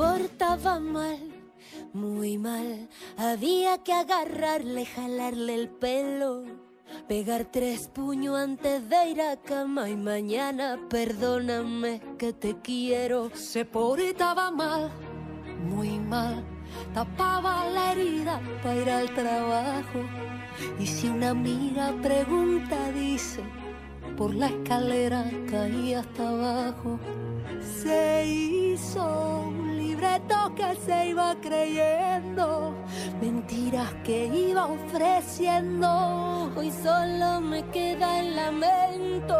portaba mal, muy mal. Había que agarrarle, jalarle el pelo. Pegar tres puños antes de ir a cama y mañana perdóname que te quiero. Se portaba mal, muy mal. Tapaba la herida para ir al trabajo. Y si una amiga pregunta, dice, por la escalera caí hasta abajo. Se hizo un libreto que se iba creyendo, mentiras que iba ofreciendo. Hoy solo me queda el lamento.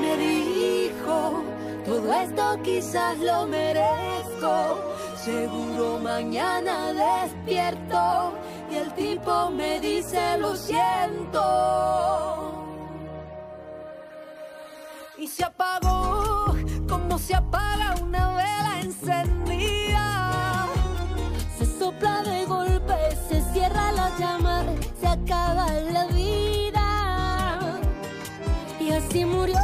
Me dijo, todo esto quizás lo merezco. Seguro mañana despierto y el tipo me dice lo siento. Se apagó como se apaga una vela encendida. Se sopla de golpe, se cierra la llama, se acaba la vida. Y así murió,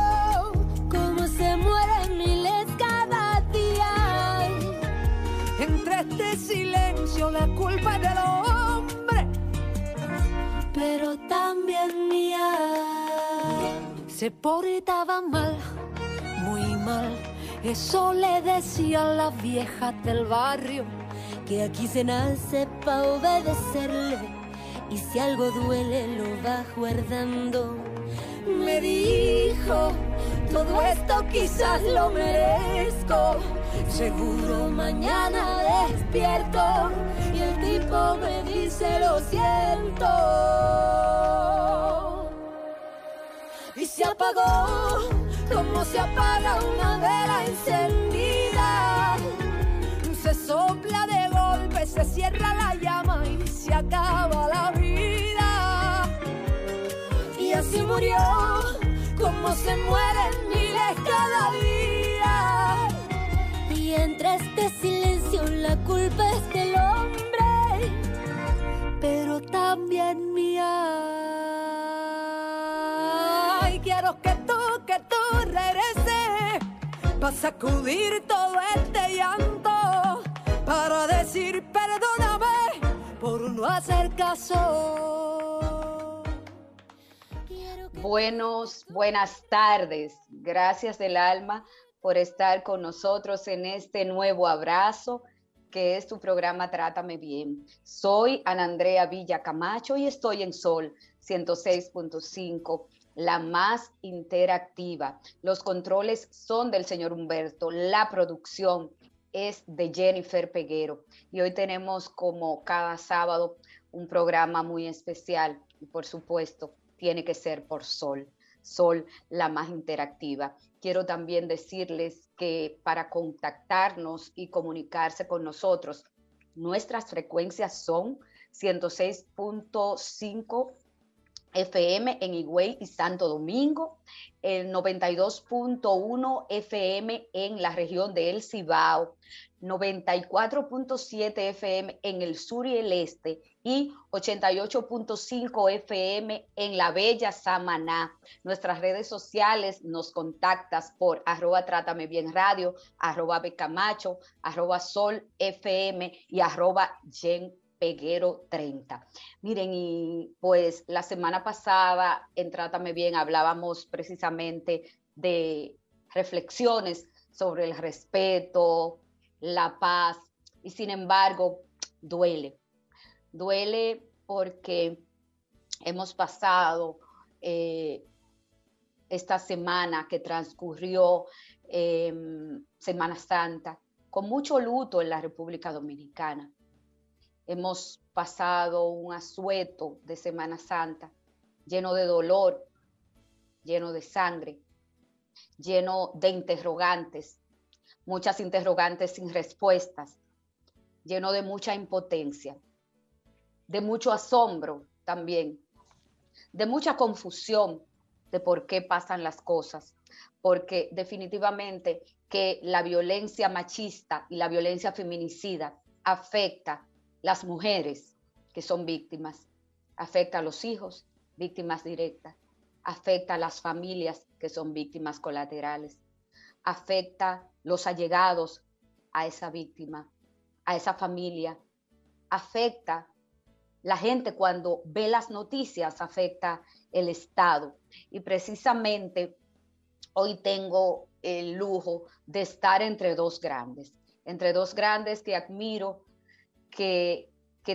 como se mueren miles cada día. Entre este silencio la culpa es del hombre, pero también mía. Se portaba mal, muy mal. Eso le decían las viejas del barrio. Que aquí se nace pa' obedecerle. Y si algo duele, lo va guardando. Me dijo, todo esto quizás lo merezco. Seguro mañana despierto y el tipo me dice lo siento. Y se apagó como se apaga una vela encendida. Se sopla de golpe, se cierra la llama y se acaba la vida. Y así murió, como se mueren para sacudir todo este llanto, para decir perdóname por no hacer caso. Buenos, buenas tardes. Gracias del alma por estar con nosotros en este nuevo abrazo que es tu programa Trátame Bien. Soy Ana Andrea Villa Camacho y estoy en Sol 106.5, la más interactiva. Los controles son del señor Humberto, la producción es de Jennifer Peguero y hoy tenemos como cada sábado un programa muy especial y por supuesto tiene que ser por Sol. Sol, la más interactiva. Quiero también decirles que para contactarnos y comunicarse con nosotros, nuestras frecuencias son 106.5 FM en Higüey y Santo Domingo, el 92.1 FM en la región de El Cibao, 94.7 FM en el sur y el este y 88.5 FM en la bella Samaná. Nuestras redes sociales nos contactas por arroba Trátame Bien Radio, arroba Becamacho, arroba Sol FM y arroba Jen Peguero 30. Miren, y pues la semana pasada en Trátame Bien hablábamos precisamente de reflexiones sobre el respeto, la paz, y sin embargo, duele. Duele porque hemos pasado eh, esta semana que transcurrió em, Semana Santa con mucho luto en la República Dominicana. Hemos pasado un asueto de Semana Santa lleno de dolor, lleno de sangre, lleno de interrogantes, muchas interrogantes sin respuestas, lleno de mucha impotencia, de mucho asombro también, de mucha confusión de por qué pasan las cosas, porque definitivamente que la violencia machista y la violencia feminicida afecta las mujeres que son víctimas, afecta a los hijos, víctimas directas, afecta a las familias que son víctimas colaterales, afecta los allegados a esa víctima, a esa familia, afecta la gente cuando ve las noticias, afecta el Estado. Y precisamente hoy tengo el lujo de estar entre dos grandes, entre dos grandes que admiro, que,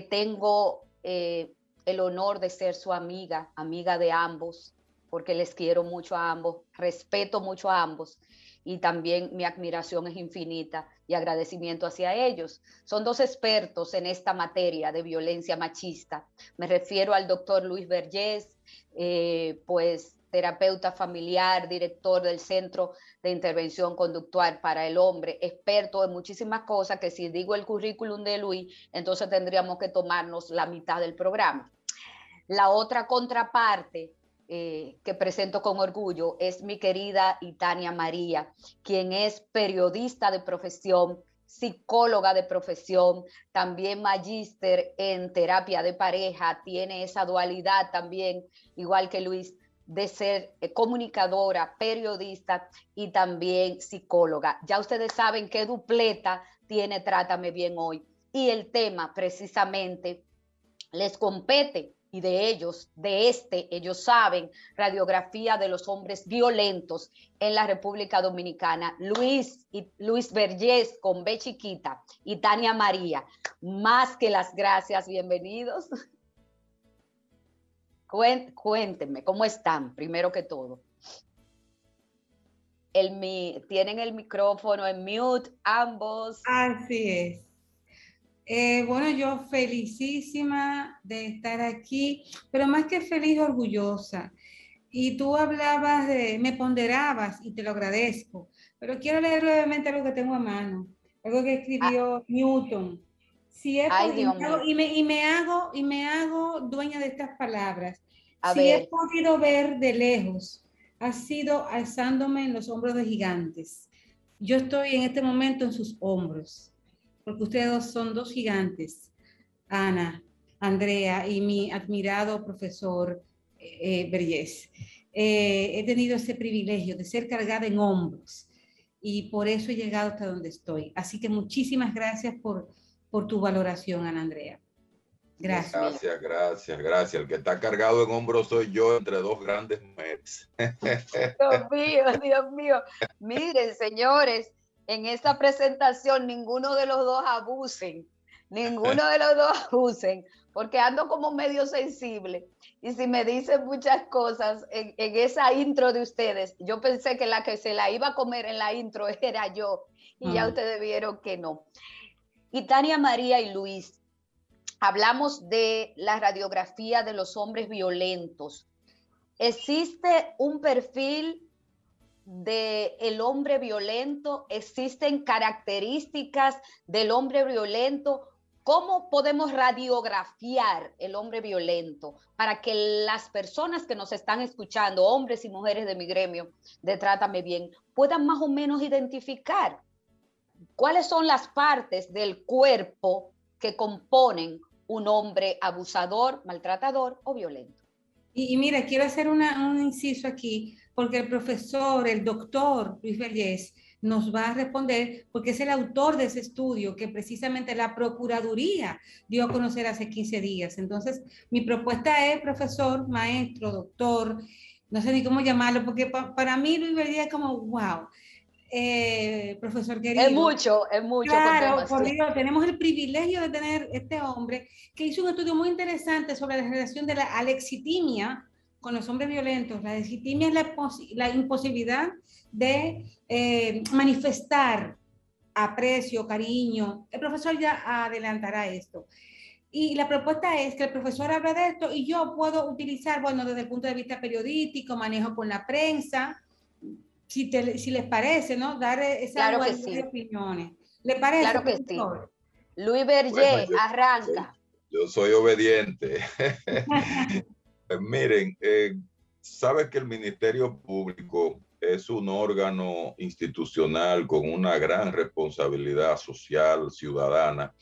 tengo eh, el honor de ser su amiga, amiga de ambos, porque les quiero mucho a ambos, respeto mucho a ambos y también mi admiración es infinita y agradecimiento hacia ellos. Son dos expertos en esta materia de violencia machista. Me refiero al doctor Luis Vergés, eh, pues terapeuta familiar, director del Centro de Intervención Conductual para el Hombre, experto en muchísimas cosas que si digo el currículum de Luis, entonces tendríamos que tomarnos la mitad del programa. La otra contraparte eh, que presento con orgullo es mi querida Itania María, quien es periodista de profesión, psicóloga de profesión, también magíster en terapia de pareja, tiene esa dualidad también, igual que Luis, de ser eh, comunicadora, periodista y también psicóloga. Ya ustedes saben qué dupleta tiene Trátame Bien hoy. Y el tema precisamente les compete y de ellos, de este, ellos saben, radiografía de los hombres violentos en la República Dominicana. Luis y Luis Vergés con B chiquita y Tania María, más que las gracias, bienvenidos. Cuéntenme, ¿cómo están? Primero que todo. El, tienen el micrófono en mute, ambos. Así es. Eh, bueno, yo felicísima de estar aquí, pero más que feliz, orgullosa. Y tú hablabas de, me ponderabas y te lo agradezco, pero quiero leer brevemente algo que tengo a mano, algo que escribió ah. Newton. Si he podido, y, me, y, me, hago, y me hago dueña de estas palabras. si he podido ver de lejos, ha sido alzándome en los hombros de gigantes. Yo estoy en este momento en sus hombros porque ustedes son dos gigantes, Ana, Andrea y mi admirado profesor eh, eh, he tenido ese privilegio de ser cargada en hombros y por eso he llegado hasta donde estoy. Así que muchísimas gracias por, por tu valoración, Ana Andrea. Gracias. Gracias, gracias, gracias. El que está cargado en hombros soy yo entre dos grandes mujeres. Dios mío, Dios mío. Miren, señores, en esta presentación ninguno de los dos abusen, ninguno de los dos abusen, porque ando como medio sensible. Y si me dicen muchas cosas en, esa intro de ustedes, yo pensé que la que se la iba a comer en la intro era yo, y ya ustedes vieron que no. Y Tania María y Luis, hablamos de la radiografía de los hombres violentos. ¿Existe un perfil del el hombre violento? ¿Existen características del hombre violento? ¿Cómo podemos radiografiar el hombre violento para que las personas que nos están escuchando, hombres y mujeres de mi gremio de Trátame Bien, puedan más o menos identificar cuáles son las partes del cuerpo que componen un hombre abusador, maltratador o violento? Y, mira, quiero hacer un inciso aquí porque el profesor, el doctor Luis Vallés, nos va a responder porque es el autor de ese estudio que precisamente la Procuraduría dio a conocer hace 15 días. Entonces, mi propuesta es, profesor, maestro, doctor, no sé ni cómo llamarlo, porque para mí Luis Vallés es como, wow. Eh, profesor querido. Es mucho, es mucho. Claro, por Dios, tenemos el privilegio de tener este hombre que hizo un estudio muy interesante sobre la relación de la alexitimia con los hombres violentos, la deslegitimia es la, la imposibilidad de eh, manifestar aprecio, cariño. El profesor ya adelantará esto. Y la propuesta es que el profesor hable de esto y yo puedo utilizar, bueno, desde el punto de vista periodístico, manejo con la prensa, si, si les parece, ¿no? Dar esas claro opiniones. ¿Le parece? Claro que sí. Luis Berger, arranca. Yo soy obediente. Miren, eh, sabe que el Ministerio Público es un órgano institucional con una gran responsabilidad social, ciudadana,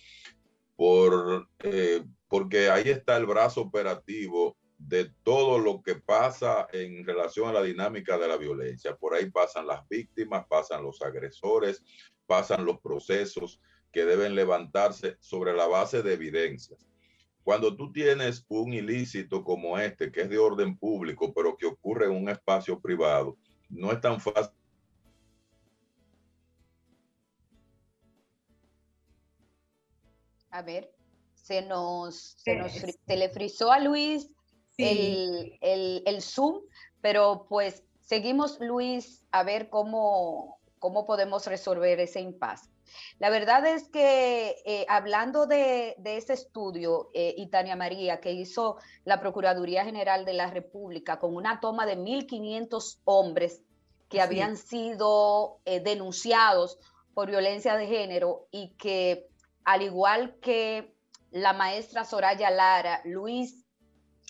por, eh, porque ahí está el brazo operativo de todo lo que pasa en relación a la dinámica de la violencia. Por ahí pasan las víctimas, pasan los agresores, pasan los procesos que deben levantarse sobre la base de evidencias. Cuando tú tienes un ilícito como este, que es de orden público, pero que ocurre en un espacio privado, no es tan fácil. A ver, se nos, se nos le frizó a Luis el, el, el, Zoom, pero pues seguimos, Luis, a ver cómo, cómo podemos resolver ese impasse. La verdad es que eh, hablando de, de, ese estudio, eh, Itania María, que hizo la Procuraduría General de la República con una toma de 1.500 hombres que habían sido eh, denunciados por violencia de género y que, al igual que la maestra Soraya Lara, Luis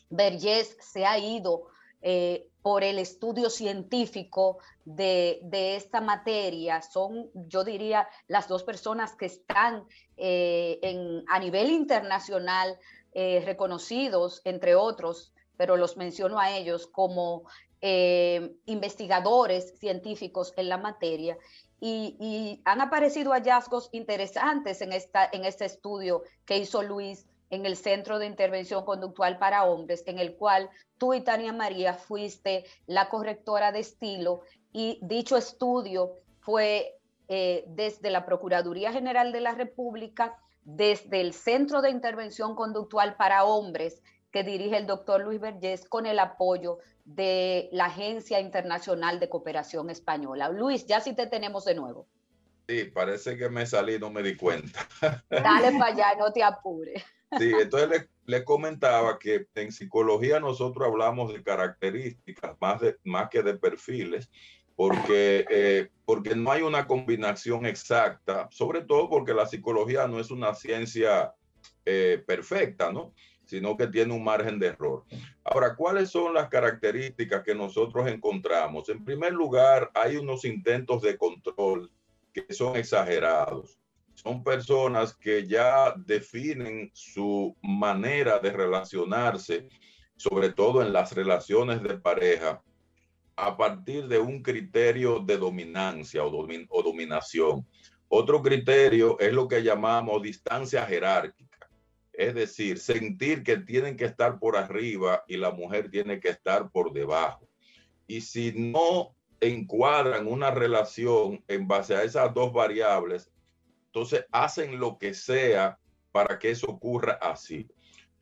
Vergés se ha ido eh, por el estudio científico de, esta materia. Son, yo diría, las dos personas que están eh, en, a nivel internacional eh, reconocidos, entre otros, pero los menciono a ellos como investigadores científicos en la materia. Y, han aparecido hallazgos interesantes en, esta, en este estudio que hizo Luis en el Centro de Intervención Conductual para Hombres, en el cual tú y Tania María fuiste la correctora de estilo y dicho estudio fue eh, desde la Procuraduría General de la República, desde el Centro de Intervención Conductual para Hombres que dirige el doctor Luis Vergés con el apoyo de la Agencia Internacional de Cooperación Española. Luis, ya sí te tenemos de nuevo. Sí, parece que me salí, no me di cuenta. Dale para allá, no te apures. Sí, entonces le, comentaba que en psicología nosotros hablamos de características más, de, más que de perfiles, porque, eh, porque no hay una combinación exacta, sobre todo porque la psicología no es una ciencia eh, perfecta, ¿no? sino que tiene un margen de error. Ahora, ¿cuáles son las características que nosotros encontramos? En primer lugar, hay unos intentos de control que son exagerados son personas que ya definen su manera de relacionarse, sobre todo en las relaciones de pareja, a partir de un criterio de dominancia o, dominación. Otro criterio es lo que llamamos distancia jerárquica, es decir, sentir que tienen que estar por arriba y la mujer tiene que estar por debajo. Y si no encuadran una relación en base a esas dos variables, entonces hacen lo que sea para que eso ocurra así.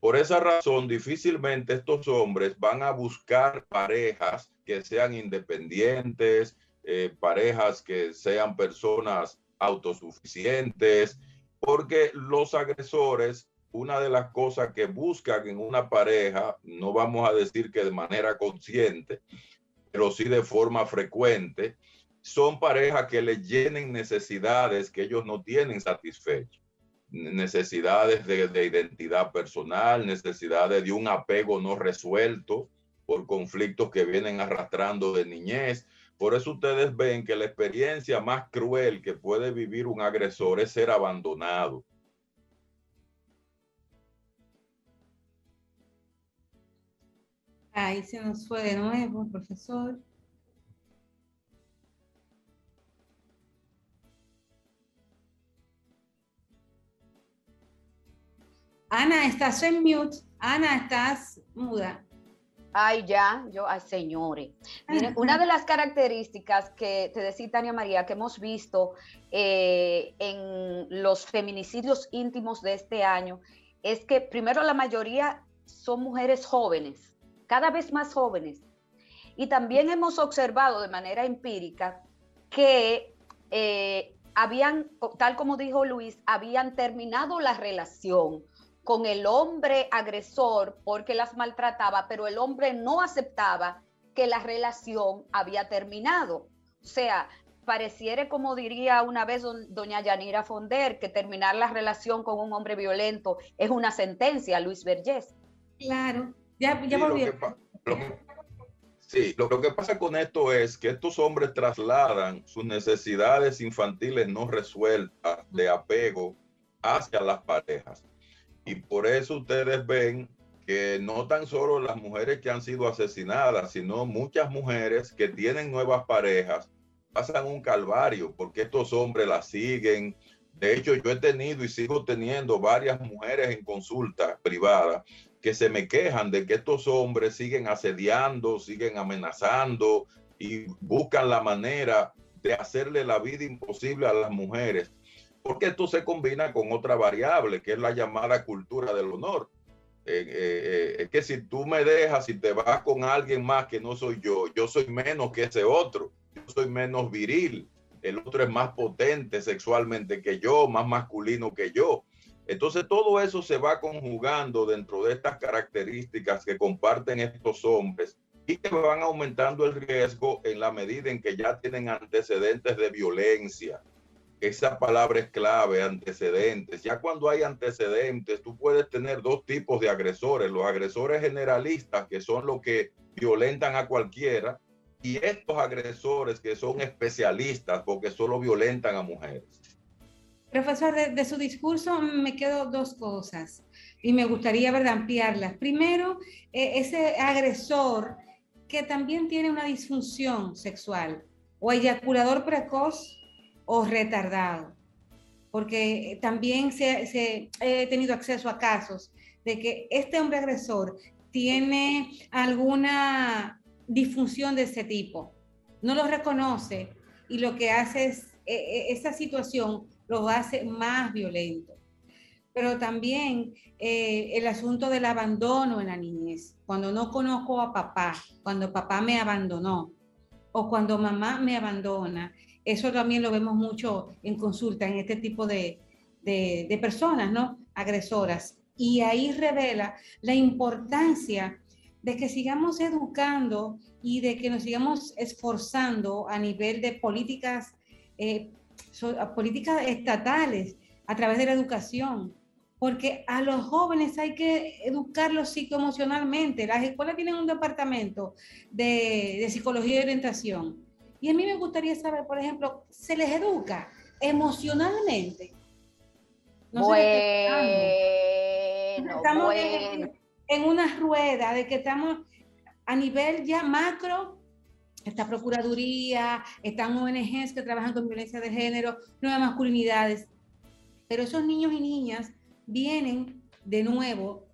Por esa razón, difícilmente estos hombres van a buscar parejas que sean independientes, eh, parejas que sean personas autosuficientes, porque los agresores, una de las cosas que buscan en una pareja, no vamos a decir que de manera consciente, pero sí de forma frecuente, son parejas que le llenen necesidades que ellos no tienen satisfechos. Necesidades de, identidad personal, necesidades de un apego no resuelto por conflictos que vienen arrastrando de niñez. Por eso ustedes ven que la experiencia más cruel que puede vivir un agresor es ser abandonado. Ahí se nos fue de nuevo, profesor. Ana, estás en mute. Ana, estás muda. Ay, ya, yo, ay, señores. Una de las características que te decía Tania María que hemos visto eh, en los feminicidios íntimos de este año es que primero la mayoría son mujeres jóvenes, cada vez más jóvenes. Y también hemos observado de manera empírica que eh, habían, tal como dijo Luis, habían terminado la relación con el hombre agresor porque las maltrataba, pero el hombre no aceptaba que la relación había terminado. O sea, pareciera como diría una vez doña Yanira Fonder, que terminar la relación con un hombre violento es una sentencia, Luis Vergés. Claro, ya, ya volvió. Sí, lo, que pasa con esto es que estos hombres trasladan sus necesidades infantiles no resueltas de apego hacia las parejas. Y por eso ustedes ven que no tan solo las mujeres que han sido asesinadas, sino muchas mujeres que tienen nuevas parejas pasan un calvario porque estos hombres las siguen. De hecho, yo he tenido y sigo teniendo varias mujeres en consulta privada que se me quejan de que estos hombres siguen asediando, siguen amenazando y buscan la manera de hacerle la vida imposible a las mujeres, porque esto se combina con otra variable, que es la llamada cultura del honor. Eh, eh, eh, que si tú me dejas y te vas con alguien más que no soy yo, yo soy menos que ese otro, yo soy menos viril, el otro es más potente sexualmente que yo, más masculino que yo. Entonces todo eso se va conjugando dentro de estas características que comparten estos hombres y que van aumentando el riesgo en la medida en que ya tienen antecedentes de violencia. Esa palabra es clave, antecedentes. Ya cuando hay antecedentes, tú puedes tener dos tipos de agresores. Los agresores generalistas, que son los que violentan a cualquiera, y estos agresores que son especialistas porque solo violentan a mujeres. Profesor, de, su discurso me quedo dos cosas y me gustaría ¿verdad? ampliarlas. Primero, eh, ese agresor que también tiene una disfunción sexual o eyaculador precoz o retardado, porque también se, he tenido acceso a casos de que este hombre agresor tiene alguna disfunción de ese tipo, no lo reconoce y lo que hace es eh, eh, esa situación lo hace más violento. Pero también eh, el asunto del abandono en la niñez, cuando no conozco a papá, cuando papá me abandonó o cuando mamá me abandona, eso también lo vemos mucho en consulta en este tipo de, de personas, ¿no? Agresoras. Y ahí revela la importancia de que sigamos educando y de que nos sigamos esforzando a nivel de políticas eh, políticas estatales a través de la educación, porque a los jóvenes hay que educarlos psicoemocionalmente. Las escuelas tienen un departamento de, psicología y orientación. Y a mí me gustaría saber, por ejemplo, ¿se les educa emocionalmente? No bueno, estamos En, en una rueda de que estamos a nivel ya macro esta Procuraduría, están ONGs que trabajan con violencia de género, nuevas masculinidades. Pero esos niños y niñas vienen de nuevo,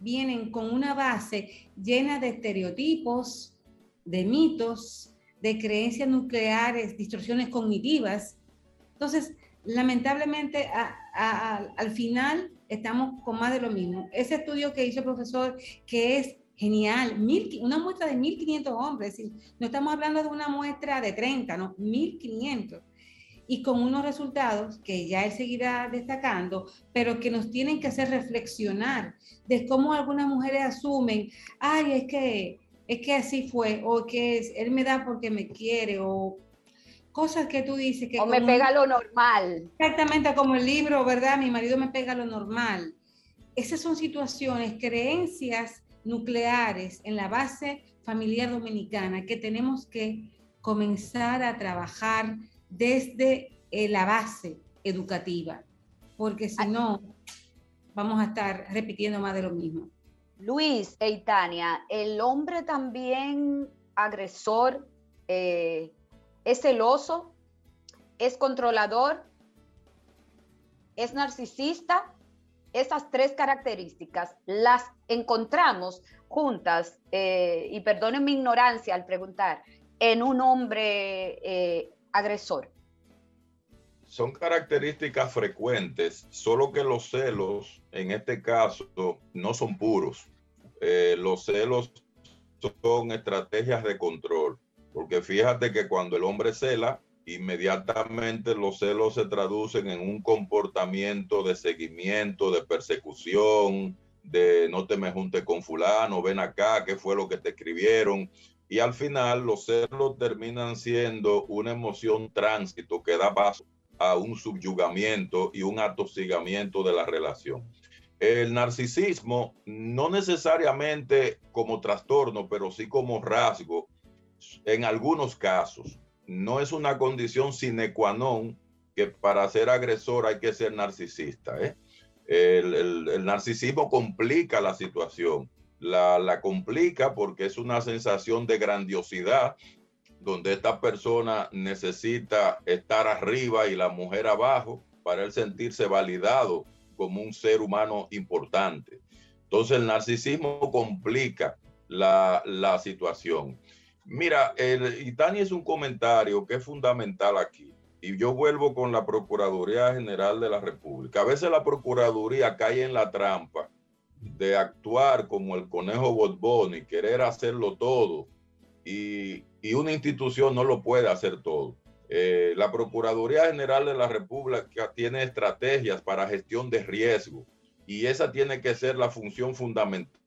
vienen con una base llena de estereotipos, de mitos, de creencias nucleares, distorsiones cognitivas. Entonces, lamentablemente, al final estamos con más de lo mismo. Ese estudio que hizo el profesor, que es Genial, mil, una muestra de 1.500 hombres, no estamos hablando de una muestra de 30, no, 1.500. Y con unos resultados que ya él seguirá destacando, pero que nos tienen que hacer reflexionar de cómo algunas mujeres asumen, ay, es que, es que así fue, o que es, él me da porque me quiere, o cosas que tú dices que... O me pega lo normal. Exactamente, como el libro, ¿verdad? Mi marido me pega lo normal. Esas son situaciones, creencias nucleares en la base familiar dominicana que tenemos que comenzar a trabajar desde eh, la base educativa, porque si no, vamos a estar repitiendo más de lo mismo. Luis e Itania, el hombre también agresor eh, es celoso, es controlador, es narcisista esas tres características las encontramos juntas, eh, y perdonen mi ignorancia al preguntar, en un hombre eh, agresor? Son características frecuentes, solo que los celos en este caso no son puros. Eh, los celos son estrategias de control, porque fíjate que cuando el hombre cela, inmediatamente los celos se traducen en un comportamiento de seguimiento, de persecución, de no te me junte con fulano, ven acá, qué fue lo que te escribieron. Y al final los celos terminan siendo una emoción tránsito que da paso a un subyugamiento y un atosigamiento de la relación. El narcisismo, no necesariamente como trastorno, pero sí como rasgo, en algunos casos, no es una condición sine qua non que para ser agresor hay que ser narcisista. ¿eh? El, narcisismo complica la situación. La, la, complica porque es una sensación de grandiosidad donde esta persona necesita estar arriba y la mujer abajo para él sentirse validado como un ser humano importante. Entonces el narcisismo complica la, la situación. Mira, el, y Tani es un comentario que es fundamental aquí y yo vuelvo con la Procuraduría General de la República. A veces la Procuraduría cae en la trampa de actuar como el conejo Borbón y querer hacerlo todo. Y, y, una institución no lo puede hacer todo. Eh, la Procuraduría General de la República tiene estrategias para gestión de riesgo y esa tiene que ser la función fundamental.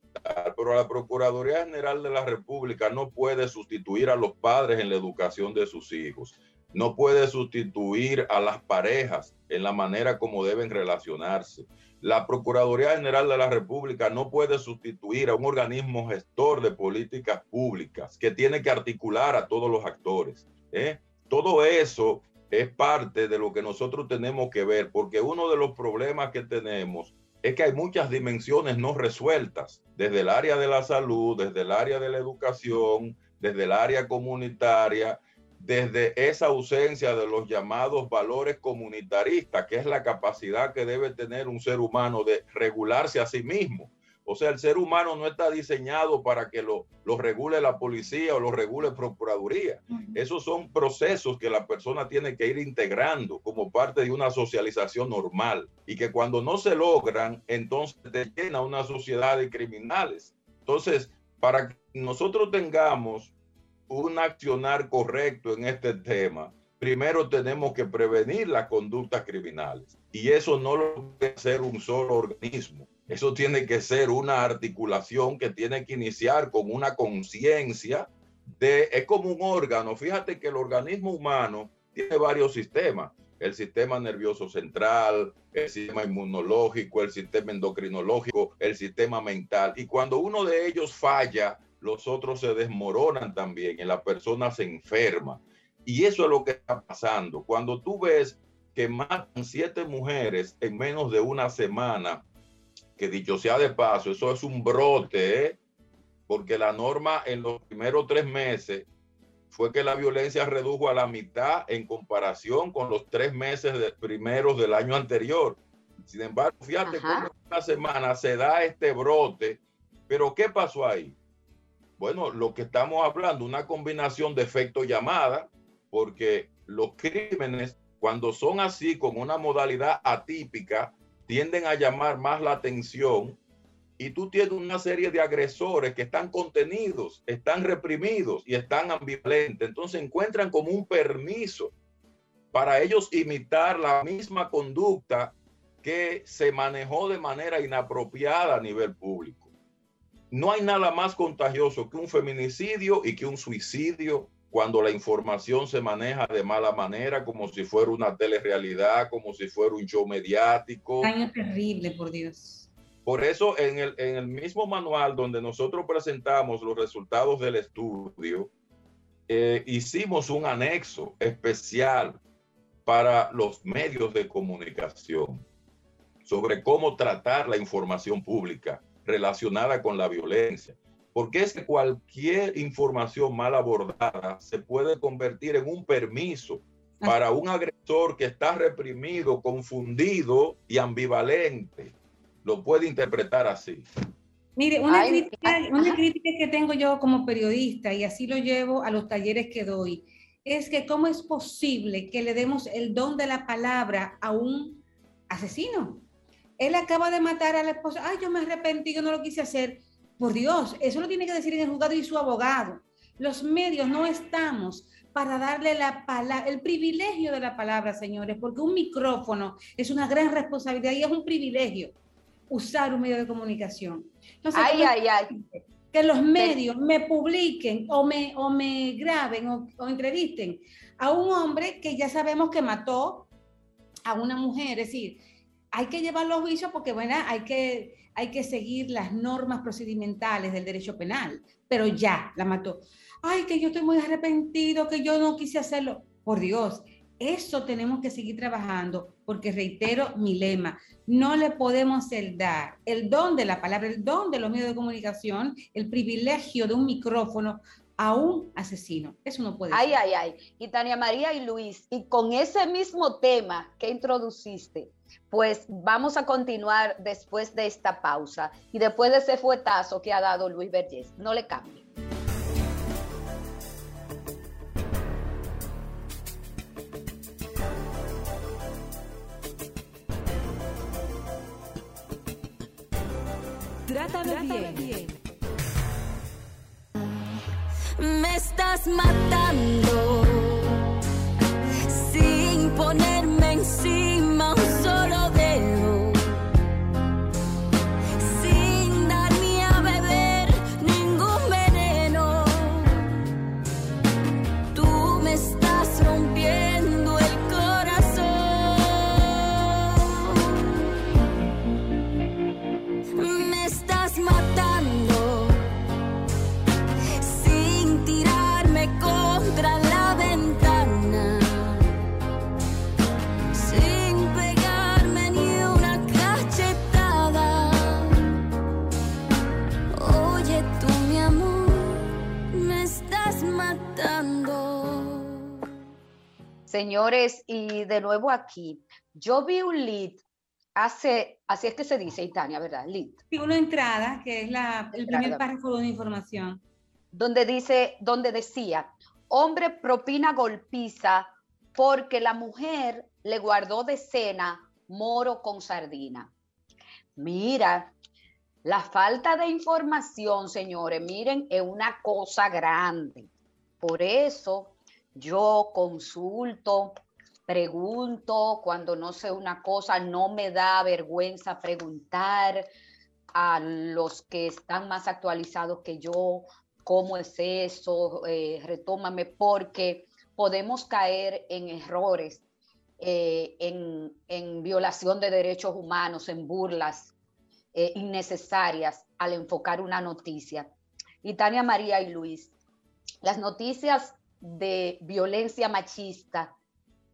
Pero la Procuraduría General de la República no puede sustituir a los padres en la educación de sus hijos no puede sustituir a las parejas en la manera como deben relacionarse. La Procuraduría General de la República no puede sustituir a un organismo gestor de políticas públicas que tiene que articular a todos los actores. ¿eh? Todo eso es parte de lo que nosotros tenemos que ver, porque uno de los problemas que tenemos es que hay muchas dimensiones no resueltas, desde el área de la salud, desde el área de la educación, desde el área comunitaria, desde esa ausencia de los llamados valores comunitaristas, que es la capacidad que debe tener un ser humano de regularse a sí mismo. O sea, el ser humano no está diseñado para que lo, lo regule la policía o lo regule Procuraduría. Esos son procesos que la persona tiene que ir integrando como parte de una socialización normal y que cuando no se logran, entonces te llena una sociedad de criminales. Entonces, para que nosotros tengamos un accionar correcto en este tema, primero tenemos que prevenir las conductas criminales. Y eso no lo puede hacer un solo organismo. Eso tiene que ser una articulación que tiene que iniciar con una conciencia de, es como un órgano. Fíjate que el organismo humano tiene varios sistemas. El sistema nervioso central, el sistema inmunológico, el sistema endocrinológico, el sistema mental. Y cuando uno de ellos falla, los otros se desmoronan también y la persona se enferma. Y eso es lo que está pasando. Cuando tú ves que matan siete mujeres en menos de una semana, que dicho sea de paso, eso es un brote, ¿eh? porque la norma en los primeros tres meses fue que la violencia redujo a la mitad en comparación con los tres meses de primeros del año anterior. Sin embargo, fíjate cómo en una semana se da este brote, pero ¿qué pasó ahí? Bueno, lo que estamos hablando, una combinación de efecto llamada, porque los crímenes, cuando son así, con una modalidad atípica, tienden a llamar más la atención y tú tienes una serie de agresores que están contenidos, están reprimidos y están ambivalentes. Entonces encuentran como un permiso para ellos imitar la misma conducta que se manejó de manera inapropiada a nivel público. No hay nada más contagioso que un feminicidio y que un suicidio cuando la información se maneja de mala manera, como si fuera una telerrealidad, como si fuera un show mediático. Daño terrible, por Dios. Por eso en el, en el mismo manual donde nosotros presentamos los resultados del estudio, eh, hicimos un anexo especial para los medios de comunicación sobre cómo tratar la información pública relacionada con la violencia. Porque es que cualquier información mal abordada se puede convertir en un permiso para un agresor que está reprimido, confundido y ambivalente. Lo puede interpretar así. Mire, una, crítica, una crítica que tengo yo como periodista y así lo llevo a los talleres que doy, es que cómo es posible que le demos el don de la palabra a un asesino él acaba de matar a la esposa, ay, yo me arrepentí, yo no lo quise hacer. Por Dios, eso lo tiene que decir el juzgado y su abogado. Los medios no estamos para darle la palabra, el privilegio de la palabra, señores, porque un micrófono es una gran responsabilidad y es un privilegio usar un medio de comunicación. Entonces, Ay, que- ay, ay. que los medios me publiquen o me, o me graben o, o entrevisten a un hombre que ya sabemos que mató a una mujer. Es decir, hay que llevarlo a juicio porque, bueno, hay que, hay que seguir las normas procedimentales del derecho penal, pero ya la mató. Ay, que yo estoy muy arrepentido, que yo no quise hacerlo. Por Dios, eso tenemos que seguir trabajando, porque reitero mi lema, no le podemos dar el don de la palabra, el don de los medios de comunicación, el privilegio de un micrófono a un asesino. Eso no puede Ay, ser. ay, ay. Y Tania María y Luis, y con ese mismo tema que introduciste, pues vamos a continuar después de esta pausa y después de ese fuetazo que ha dado Luis Vergés. No le cambie. Matando Señores, y de nuevo aquí, yo vi un lead hace, así es que se dice, Tania, ¿verdad? Lead. Y una entrada, que es la, el primer párrafo de una información. donde dice, donde decía, hombre propina golpiza porque la mujer le guardó de cena moro con sardina. Mira, la falta de información, señores, miren, es una cosa grande. Por eso yo consulto, pregunto, cuando no sé una cosa, no me da vergüenza preguntar a los que están más actualizados que yo, cómo es eso, eh, retómame, porque podemos caer en errores, eh, en, en violación de derechos humanos, en burlas eh, innecesarias al enfocar una noticia. Y Tania María y Luis, las noticias de violencia machista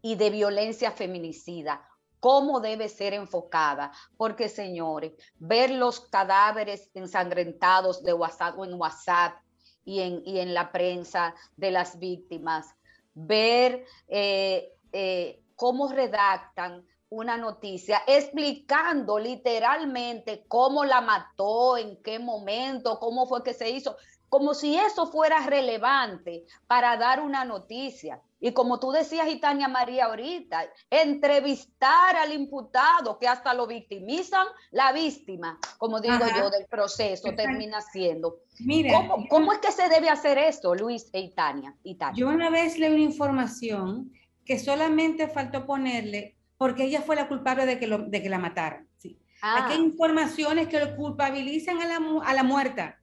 y de violencia feminicida, cómo debe ser enfocada, porque señores, ver los cadáveres ensangrentados de WhatsApp o en WhatsApp y en, y en la prensa de las víctimas, ver eh, eh, cómo redactan una noticia explicando literalmente cómo la mató, en qué momento, cómo fue que se hizo, como si eso fuera relevante para dar una noticia. Y como tú decías, y Tania María ahorita, entrevistar al imputado, que hasta lo victimizan, la víctima, como digo Ajá. yo, del proceso, termina siendo. Mira, ¿Cómo, cómo es que se debe hacer esto, Luis e Tania? Y Tania? yo una vez leí una información que solamente faltó ponerle porque ella fue la culpable de que, lo- de que la mataran. Sí. Ah, Aquí hay informaciones que lo culpabilizan a la, a la muerta.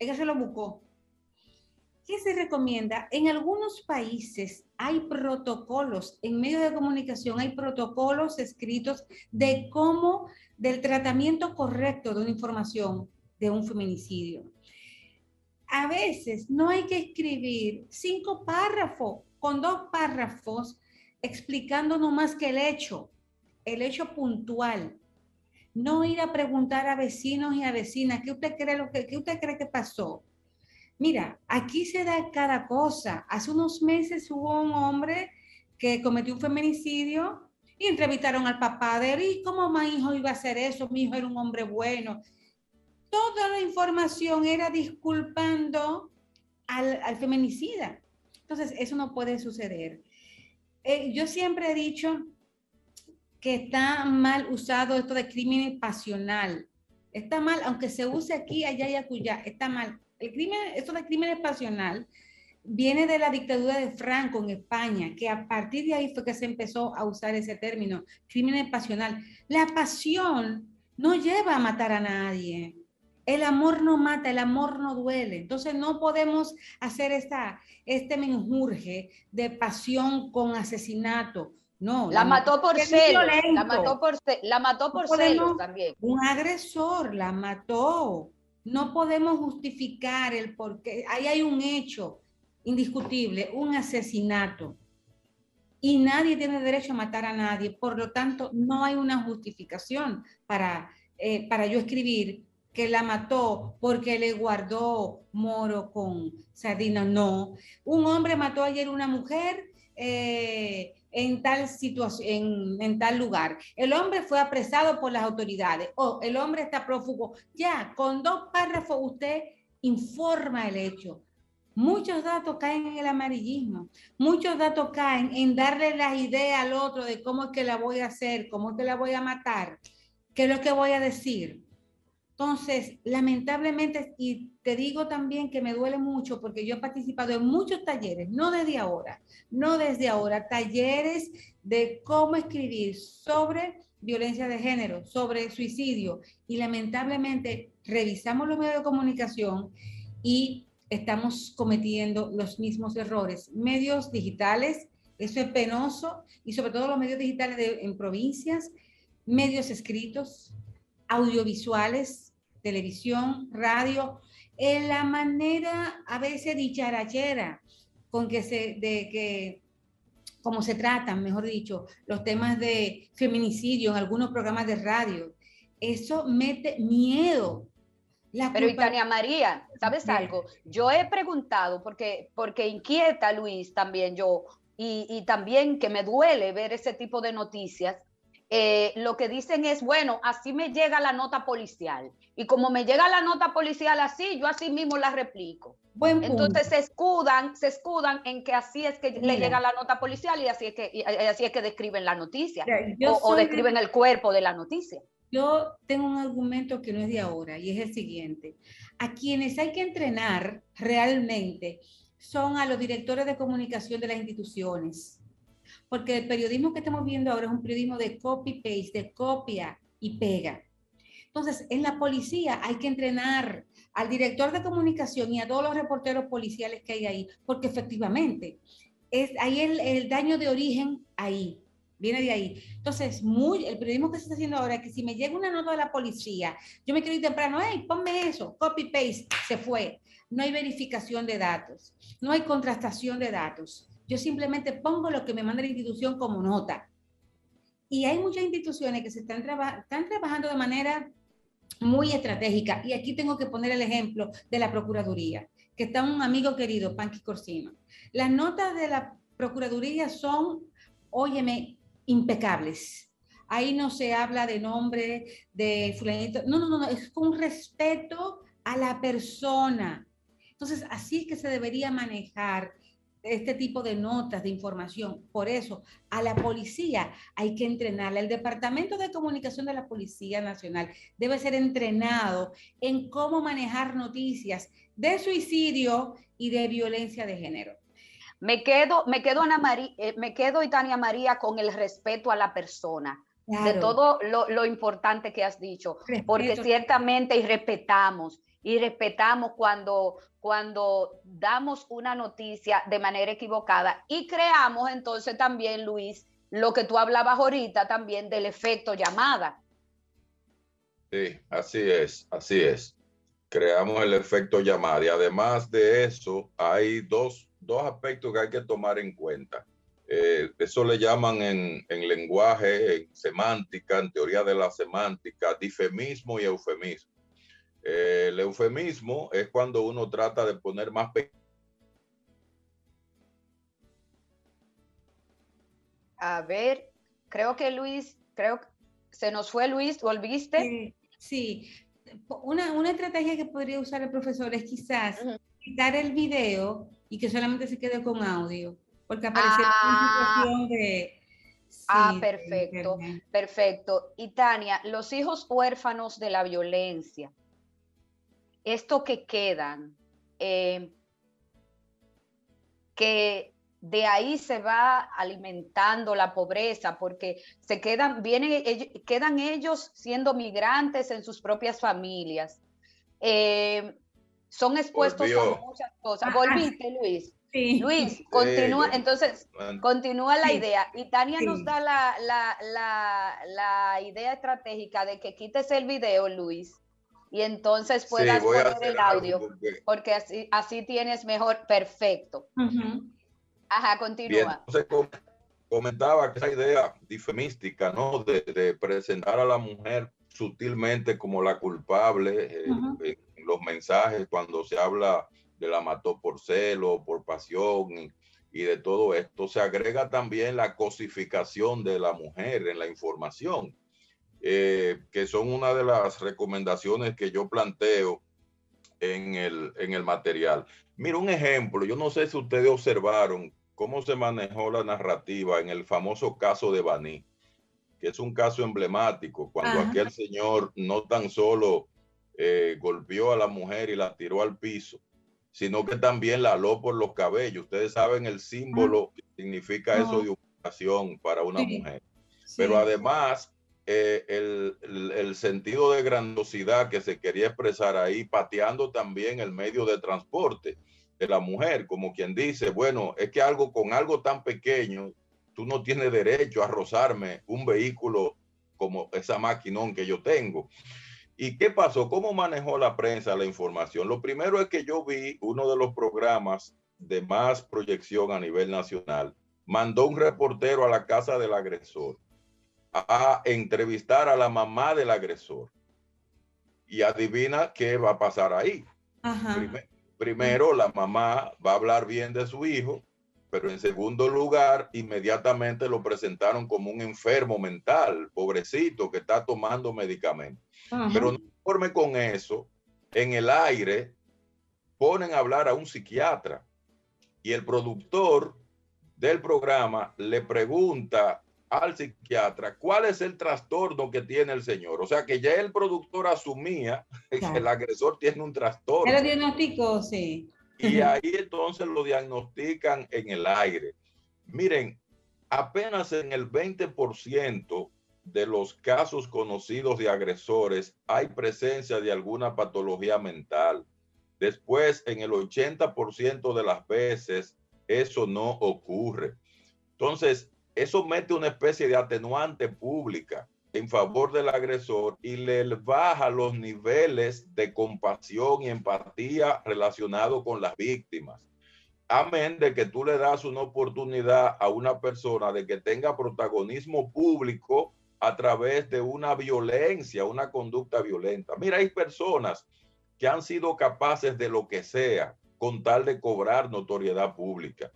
Ella se lo buscó. ¿Qué se recomienda? En algunos países hay protocolos, en medios de comunicación hay protocolos escritos de cómo, del tratamiento correcto de una información de un feminicidio. A veces no hay que escribir cinco párrafos, con dos párrafos explicando no más que el hecho, el hecho puntual. No ir a preguntar a vecinos y a vecinas, ¿qué usted cree, lo que, qué usted cree que pasó? Mira, aquí se da cada cosa. Hace unos meses hubo un hombre que cometió un feminicidio y entrevistaron al papá de él. ¿Y cómo mi hijo iba a hacer eso? Mi hijo era un hombre bueno. Toda la información era disculpando al, al feminicida. Entonces, eso no puede suceder. Eh, yo siempre he dicho que está mal usado esto de crimen pasional. Está mal, aunque se use aquí, allá y acullá, está mal. El crimen, esto de crimen pasional viene de la dictadura de Franco en España, que a partir de ahí fue que se empezó a usar ese término, crimen pasional. La pasión no lleva a matar a nadie. El amor no mata, el amor no duele. Entonces no podemos hacer esta, este menjurje de pasión con asesinato. No, la, mató por celos, la mató por, la mató por celos también. Un agresor la mató. No podemos justificar el porqué. Ahí hay un hecho indiscutible, un asesinato. Y nadie tiene derecho a matar a nadie. Por lo tanto, no hay una justificación para, eh, para yo escribir que la mató porque le guardó moro con sardina. No. Un hombre mató ayer una mujer. Eh, en tal situación, en, tal lugar. El hombre fue apresado por las autoridades o el hombre está prófugo. Ya, con dos párrafos usted informa el hecho. Muchos datos caen en el amarillismo, muchos datos caen en darle las ideas al otro de cómo es que la voy a hacer, cómo es que la voy a matar, qué es lo que voy a decir. Entonces, lamentablemente, y te digo también que me duele mucho porque yo he participado en muchos talleres, no desde ahora, no desde ahora, talleres de cómo escribir sobre violencia de género, sobre suicidio, y lamentablemente revisamos los medios de comunicación y estamos cometiendo los mismos errores. Medios digitales, eso es penoso, y sobre todo los medios digitales en provincias, medios escritos, audiovisuales, televisión, radio, en la manera a veces dicharachera con que se, de que, como se tratan, mejor dicho, los temas de feminicidio en algunos programas de radio. Eso mete miedo. Pero Itania María, ¿sabes algo? Yo he preguntado, porque, porque inquieta Luis también yo, y, y también que me duele ver ese tipo de noticias, eh, lo que dicen es, bueno, así me llega la nota policial. Y como me llega la nota policial así, yo así mismo la replico. Entonces se escudan, se escudan en que así es que le llega la nota policial y así es que, así es que describen la noticia o, describen el cuerpo de la noticia. Yo tengo un argumento que no es de ahora y es el siguiente. A quienes hay que entrenar realmente son a los directores de comunicación de las instituciones, porque el periodismo que estamos viendo ahora es un periodismo de copy-paste, de copia y pega. Entonces, en la policía hay que entrenar al director de comunicación y a todos los reporteros policiales que hay ahí, porque efectivamente, es ahí el, el daño de origen ahí, viene de ahí. Entonces, muy, el periodismo que se está haciendo ahora es que si me llega una nota de la policía, yo me quiero ir temprano, hey, ponme eso, copy-paste, se fue. No hay verificación de datos, no hay contrastación de datos. Yo simplemente pongo lo que me manda la institución como nota. Y hay muchas instituciones que se están, están trabajando de manera muy estratégica. Y aquí tengo que poner el ejemplo de la Procuraduría, que está un amigo querido, Panqui Corsino. Las notas de la Procuraduría son, óyeme, impecables. Ahí no se habla de nombre, de fulanito. No, no, no, es con respeto a la persona. Entonces, así es que se debería manejar este tipo de notas, de información. Por eso, a la policía hay que entrenarla. El Departamento de Comunicación de la Policía Nacional debe ser entrenado en cómo manejar noticias de suicidio y de violencia de género. Me quedo, me quedo, Ana María, eh, me quedo, Itania María, con el respeto a la persona. De todo lo, importante que has dicho, porque ciertamente y respetamos, y respetamos cuando, cuando damos una noticia de manera equivocada y creamos entonces también, Luis, lo que tú hablabas ahorita también del efecto llamada. Sí, así es, así es. Creamos el efecto llamada y además de eso hay dos, dos aspectos que hay que tomar en cuenta. Eh, eso le llaman en, en, lenguaje, en semántica, en teoría de la semántica, difemismo y eufemismo. Eh, el eufemismo es cuando uno trata de poner más A ver, creo que Luis, creo que se nos fue Luis, ¿volviste? Sí, Una, una, estrategia que podría usar el profesor es quizás quitar el video y que solamente se quede con audio, porque aparece una ah. situación de, ah, perfecto, perfecto. Y Tania, los hijos huérfanos de la violencia, esto que quedan, eh, que de ahí se va alimentando la pobreza, porque se quedan, vienen, quedan ellos siendo migrantes en sus propias familias. Eh, son expuestos a muchas cosas. Volviste, Luis. Luis, continúa, entonces, continúa la idea. Y Tania nos da la, la, idea estratégica de que quites el video, Luis, y entonces puedas poner el audio, porque, así, así tienes mejor, perfecto. Ajá, continúa. entonces comentaba que esa idea difemística, ¿no? De, presentar a la mujer sutilmente como la culpable eh, en los mensajes cuando se habla de la mató por celo, por pasión y, de todo esto, se agrega también la cosificación de la mujer en la información, eh, que son una de las recomendaciones que yo planteo en el, en el material. Mira, un ejemplo, yo no sé si ustedes observaron cómo se manejó la narrativa en el famoso caso de Baní, que es un caso emblemático, cuando aquel señor no tan solo eh, golpeó a la mujer y la tiró al piso, sino que también la aló por los cabellos. Ustedes saben el símbolo que significa eso de humillación para una mujer. Pero además, eh, el, el, sentido de grandiosidad que se quería expresar ahí, pateando también el medio de transporte de la mujer, como quien dice, bueno, es que algo con algo tan pequeño, tú no tienes derecho a rozarme un vehículo como esa maquinón que yo tengo. ¿Y qué pasó? ¿Cómo manejó la prensa la información? Lo primero es que yo vi uno de los programas de más proyección a nivel nacional. Mandó un reportero a la casa del agresor a entrevistar a la mamá del agresor. Y adivina qué va a pasar ahí. primero, la mamá va a hablar bien de su hijo, pero en segundo lugar, inmediatamente lo presentaron como un enfermo mental, pobrecito, que está tomando medicamentos. Pero no conforme con eso, en el aire ponen a hablar a un psiquiatra y el productor del programa le pregunta al psiquiatra cuál es el trastorno que tiene el señor. O sea que ya el productor asumía que el agresor tiene un trastorno. Diagnóstico, sí. Y ahí entonces lo diagnostican en el aire. Miren, apenas en el 20% de los casos conocidos de agresores hay presencia de alguna patología mental. Después, en el 80% de las veces, eso no ocurre. Entonces, eso mete una especie de atenuante pública en favor del agresor y le baja los niveles de compasión y empatía relacionado con las víctimas. Amén de que tú le das una oportunidad a una persona de que tenga protagonismo público a través de una violencia, una conducta violenta. Mira, hay personas que han sido capaces de lo que sea con tal de cobrar notoriedad pública.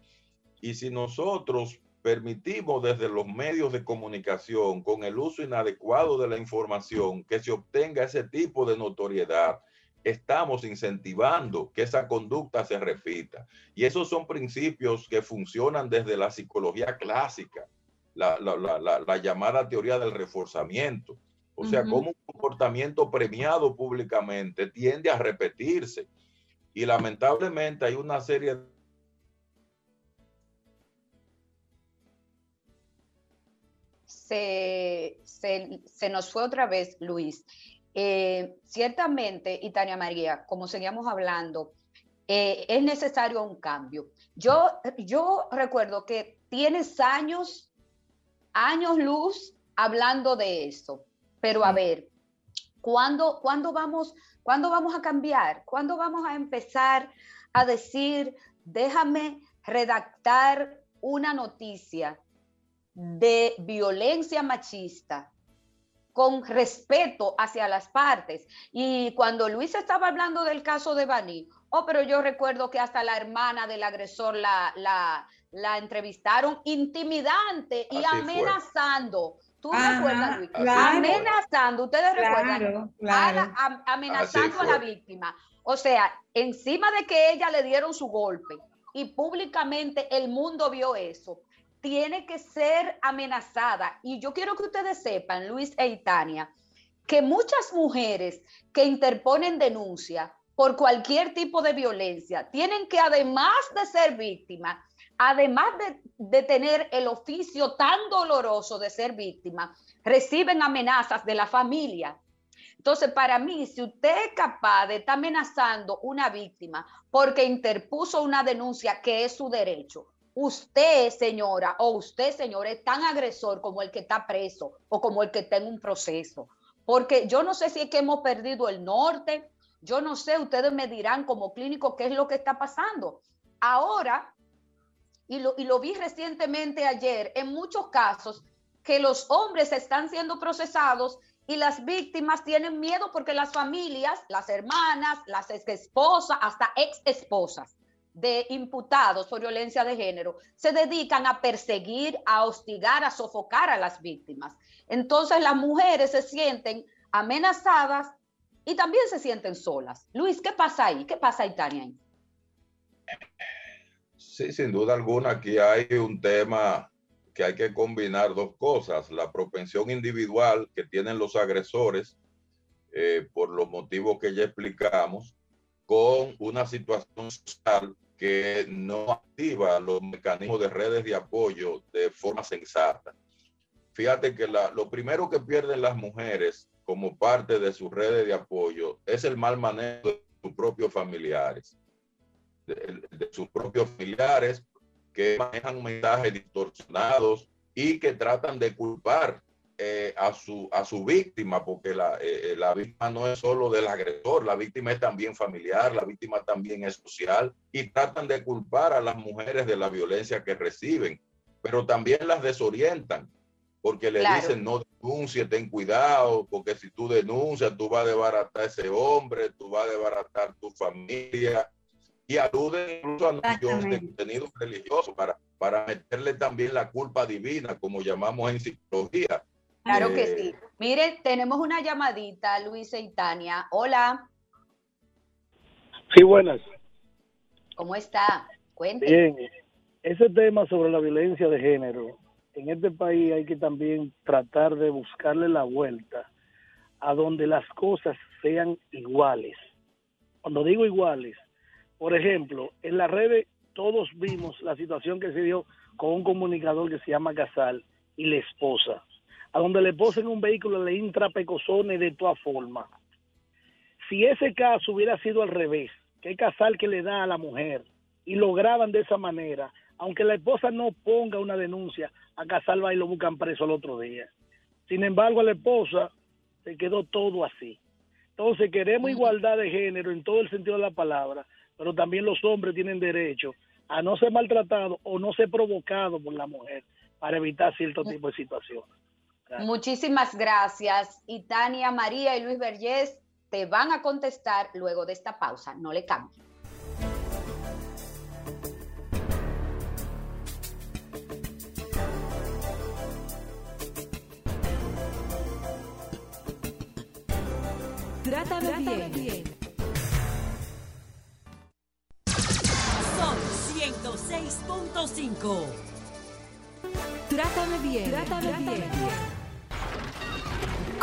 Y si nosotros permitimos desde los medios de comunicación, con el uso inadecuado de la información, que se obtenga ese tipo de notoriedad, estamos incentivando que esa conducta se repita. Y esos son principios que funcionan desde la psicología clásica la, llamada teoría del reforzamiento. O sea, como un comportamiento premiado públicamente tiende a repetirse. Y lamentablemente hay una serie de Se, se, nos fue otra vez, Luis. Eh, ciertamente, y Tania María, como seguíamos hablando, eh, es necesario un cambio. Yo, yo recuerdo que tienes años años luz hablando de eso. Pero a ver, ¿cuándo, ¿cuándo, vamos, ¿cuándo vamos a cambiar? ¿Cuándo vamos a empezar a decir, déjame redactar una noticia de violencia machista con respeto hacia las partes. Y cuando Luis estaba hablando del caso de Bani, oh, pero yo recuerdo que hasta la hermana del agresor la, la, la entrevistaron intimidante y amenazando. ¿Tú recuerdas, Luis? Amenazando, ustedes recuerdan, amenazando a la víctima. O sea, encima de que ella le dieron su golpe y públicamente el mundo vio eso, tiene que ser amenazada. Y yo quiero que ustedes sepan, Luis e Itania, que muchas mujeres que interponen denuncia por cualquier tipo de violencia tienen que, además de ser víctimas, además de, de, tener el oficio tan doloroso de ser víctima, reciben amenazas de la familia. Entonces, para mí, si usted es capaz de estar amenazando una víctima porque interpuso una denuncia que es su derecho, usted, señora, o usted, señor, es tan agresor como el que está preso o como el que está en un proceso. Porque yo no sé si es que hemos perdido el norte, yo no sé, ustedes me dirán como clínico qué es lo que está pasando. Ahora, y lo, y lo vi recientemente ayer, en muchos casos, que los hombres están siendo procesados y las víctimas tienen miedo porque las familias, las hermanas, las ex esposas, hasta ex esposas de imputados por violencia de género se dedican a perseguir, a hostigar, a sofocar a las víctimas. Entonces las mujeres se sienten amenazadas y también se sienten solas. Luis, ¿qué pasa ahí? ¿Qué pasa ahí, Tania? Sí, sin duda alguna, aquí hay un tema que hay que combinar dos cosas, la propensión individual que tienen los agresores eh, por los motivos que ya explicamos, con una situación social que no activa los mecanismos de redes de apoyo de forma sensata. Fíjate que lo primero que pierden las mujeres como parte de sus redes de apoyo es el mal manejo de sus propios familiares, de, de sus propios familiares que manejan mensajes distorsionados y que tratan de culpar eh, a, su, a su víctima, porque la, eh, eh, la víctima no es solo del agresor, la víctima es también familiar, la víctima también es social, y tratan de culpar a las mujeres de la violencia que reciben, pero también las desorientan, porque le claro. dicen no denuncie, ten cuidado, porque si tú denuncias, tú vas a desbaratar a ese hombre, tú vas a desbaratar tu familia, y aluden incluso a nuestros de contenido religioso para, para meterle también la culpa divina, como llamamos en psicología. Claro que sí. Mire, tenemos una llamadita, Luisa y Tania. Hola. Sí, buenas. ¿Cómo está? Cuente. Bien. Ese tema sobre la violencia de género, en este país hay que también tratar de buscarle la vuelta a donde las cosas sean iguales. Cuando digo iguales, por ejemplo, en las redes todos vimos la situación que se dio con un comunicador que se llama Casal y la esposa a donde le posen un vehículo le entra pecosones de todas formas. Si ese caso hubiera sido al revés, que el casal que le da a la mujer y lo graban de esa manera, aunque la esposa no ponga una denuncia, a casal va y lo buscan preso el otro día. Sin embargo, a la esposa se quedó todo así. Entonces queremos igualdad de género en todo el sentido de la palabra, pero también los hombres tienen derecho a no ser maltratados o no ser provocados por la mujer para evitar cierto tipo de situaciones. Muchísimas gracias. Y Tania, María y Luis Vergés te van a contestar luego de esta pausa. No le cambien. Trátame, Trátame bien. bien. Son 106.5. Trátame bien. Trátame, Trátame bien. bien.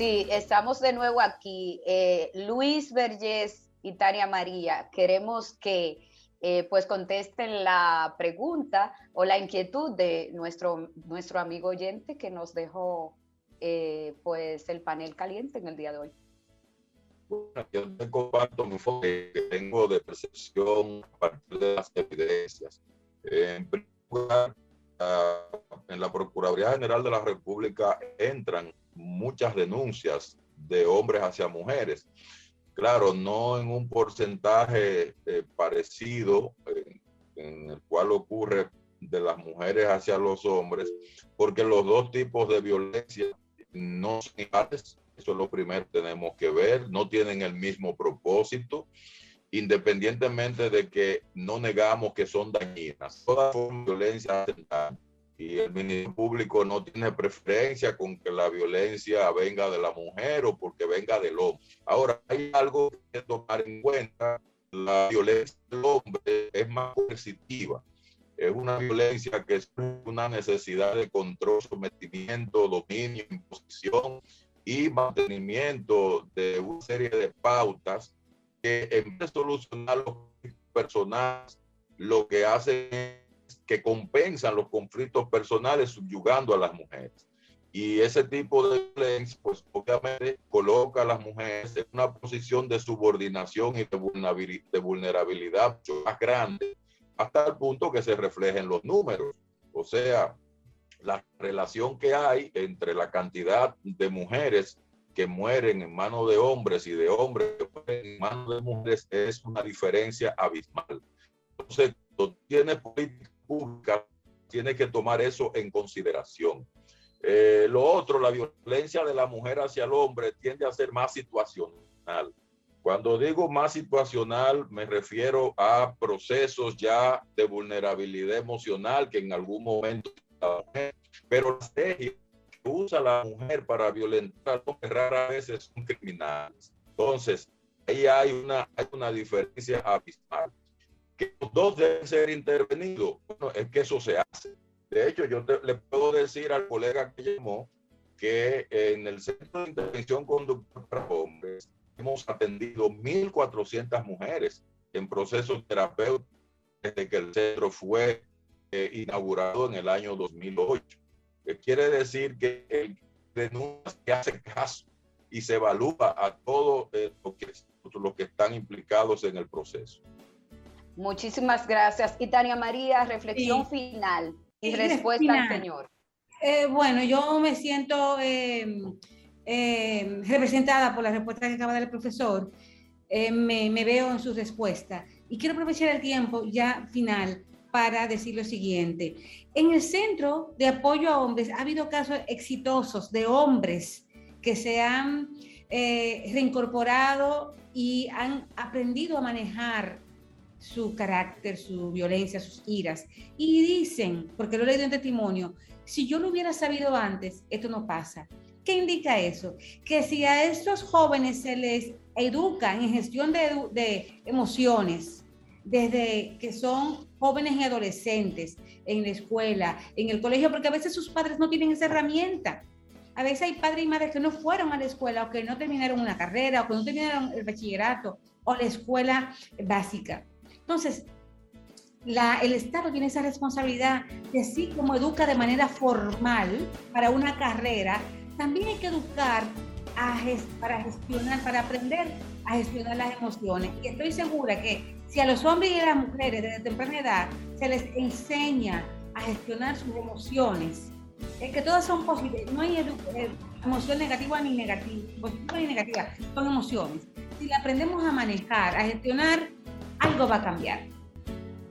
Sí, estamos de nuevo aquí. Eh, Luis Vergés y Tania María, queremos que eh, pues contesten la pregunta o la inquietud de nuestro, nuestro amigo oyente que nos dejó eh, pues el panel caliente en el día de hoy. Bueno, yo te comparto mi enfoque que tengo de percepción a partir de las evidencias. en primer lugar, en la Procuraduría General de la República entran muchas denuncias de hombres hacia mujeres. Claro, no en un porcentaje eh, parecido en, en, el cual ocurre de las mujeres hacia los hombres, porque los dos tipos de violencia no son iguales. Eso es lo primero que tenemos que ver. No tienen el mismo propósito, independientemente de que no negamos que son dañinas. Toda forma de violencia y el Ministerio Público no tiene preferencia con que la violencia venga de la mujer o porque venga del hombre. Ahora, hay algo que tomar en cuenta. La violencia del hombre es más coercitiva. Es una violencia que es una necesidad de control, sometimiento, dominio, imposición y mantenimiento de una serie de pautas que en vez de solucionar los personales, lo que hacen es que compensan los conflictos personales subyugando a las mujeres. Y ese tipo de violencia, pues obviamente coloca a las mujeres en una posición de subordinación y de vulnerabilidad mucho más grande, hasta el punto que se reflejen los números. O sea, la relación que hay entre la cantidad de mujeres que mueren en manos de hombres y de hombres en manos de mujeres es una diferencia abismal. Entonces, tiene política tiene que tomar eso en consideración. Eh, lo otro, la violencia de la mujer hacia el hombre tiende a ser más situacional. Cuando digo más situacional, me refiero a procesos ya de vulnerabilidad emocional que en algún momento, pero la usa la mujer para violentar al hombre rara vez son criminales. Entonces, ahí hay una, hay una diferencia abismal que los dos deben ser intervenidos. Bueno, es que eso se hace. De hecho, yo le puedo decir al colega que llamó que en el Centro de Intervención Conductual para Hombres hemos atendido 1.400 mujeres en procesos terapéuticos desde que el centro fue eh, inaugurado en el año 2008. Que quiere decir que el denuncia que hace caso y se evalúa a todos eh, los que, los que están implicados en el proceso. Muchísimas gracias. Y Tania María, reflexión final y, respuesta al Señor. Eh, bueno, yo me siento eh, eh, representada por la respuesta que acaba de dar el profesor. Me, me, veo en su respuesta. Y quiero aprovechar el tiempo ya final para decir lo siguiente. En el Centro de Apoyo a Hombres ha habido casos exitosos de hombres que se han reincorporado y han aprendido a manejar su carácter, su violencia, sus iras. Y dicen, porque lo he leído en testimonio, si yo lo hubiera sabido antes, esto no pasa. ¿Qué indica eso? Que si a estos jóvenes se les educa en gestión de, de emociones, desde que son jóvenes y adolescentes, en la escuela, en el colegio, porque a veces sus padres no tienen esa herramienta. A veces hay padres y madres que no fueron a la escuela o que no terminaron una carrera o que no terminaron el bachillerato o la escuela básica. Entonces, el Estado tiene esa responsabilidad de así como educa de manera formal para una carrera, también hay que educar para gestionar, para aprender a gestionar las emociones. Y estoy segura que si a los hombres y a las mujeres desde temprana edad se les enseña a gestionar sus emociones, es que todas son posibles, no hay eh, emoción negativa ni negativa, positiva ni negativa, son emociones. Si la aprendemos a manejar, a gestionar, algo va a cambiar.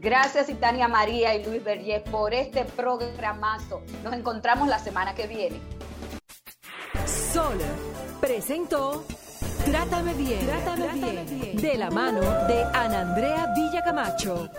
Gracias, Itania María y Luis Berger, por este programazo. Nos encontramos la semana que viene. Sol presentó Trátame bien, Trátame, bien, de la mano de Ana Andrea Villacamacho.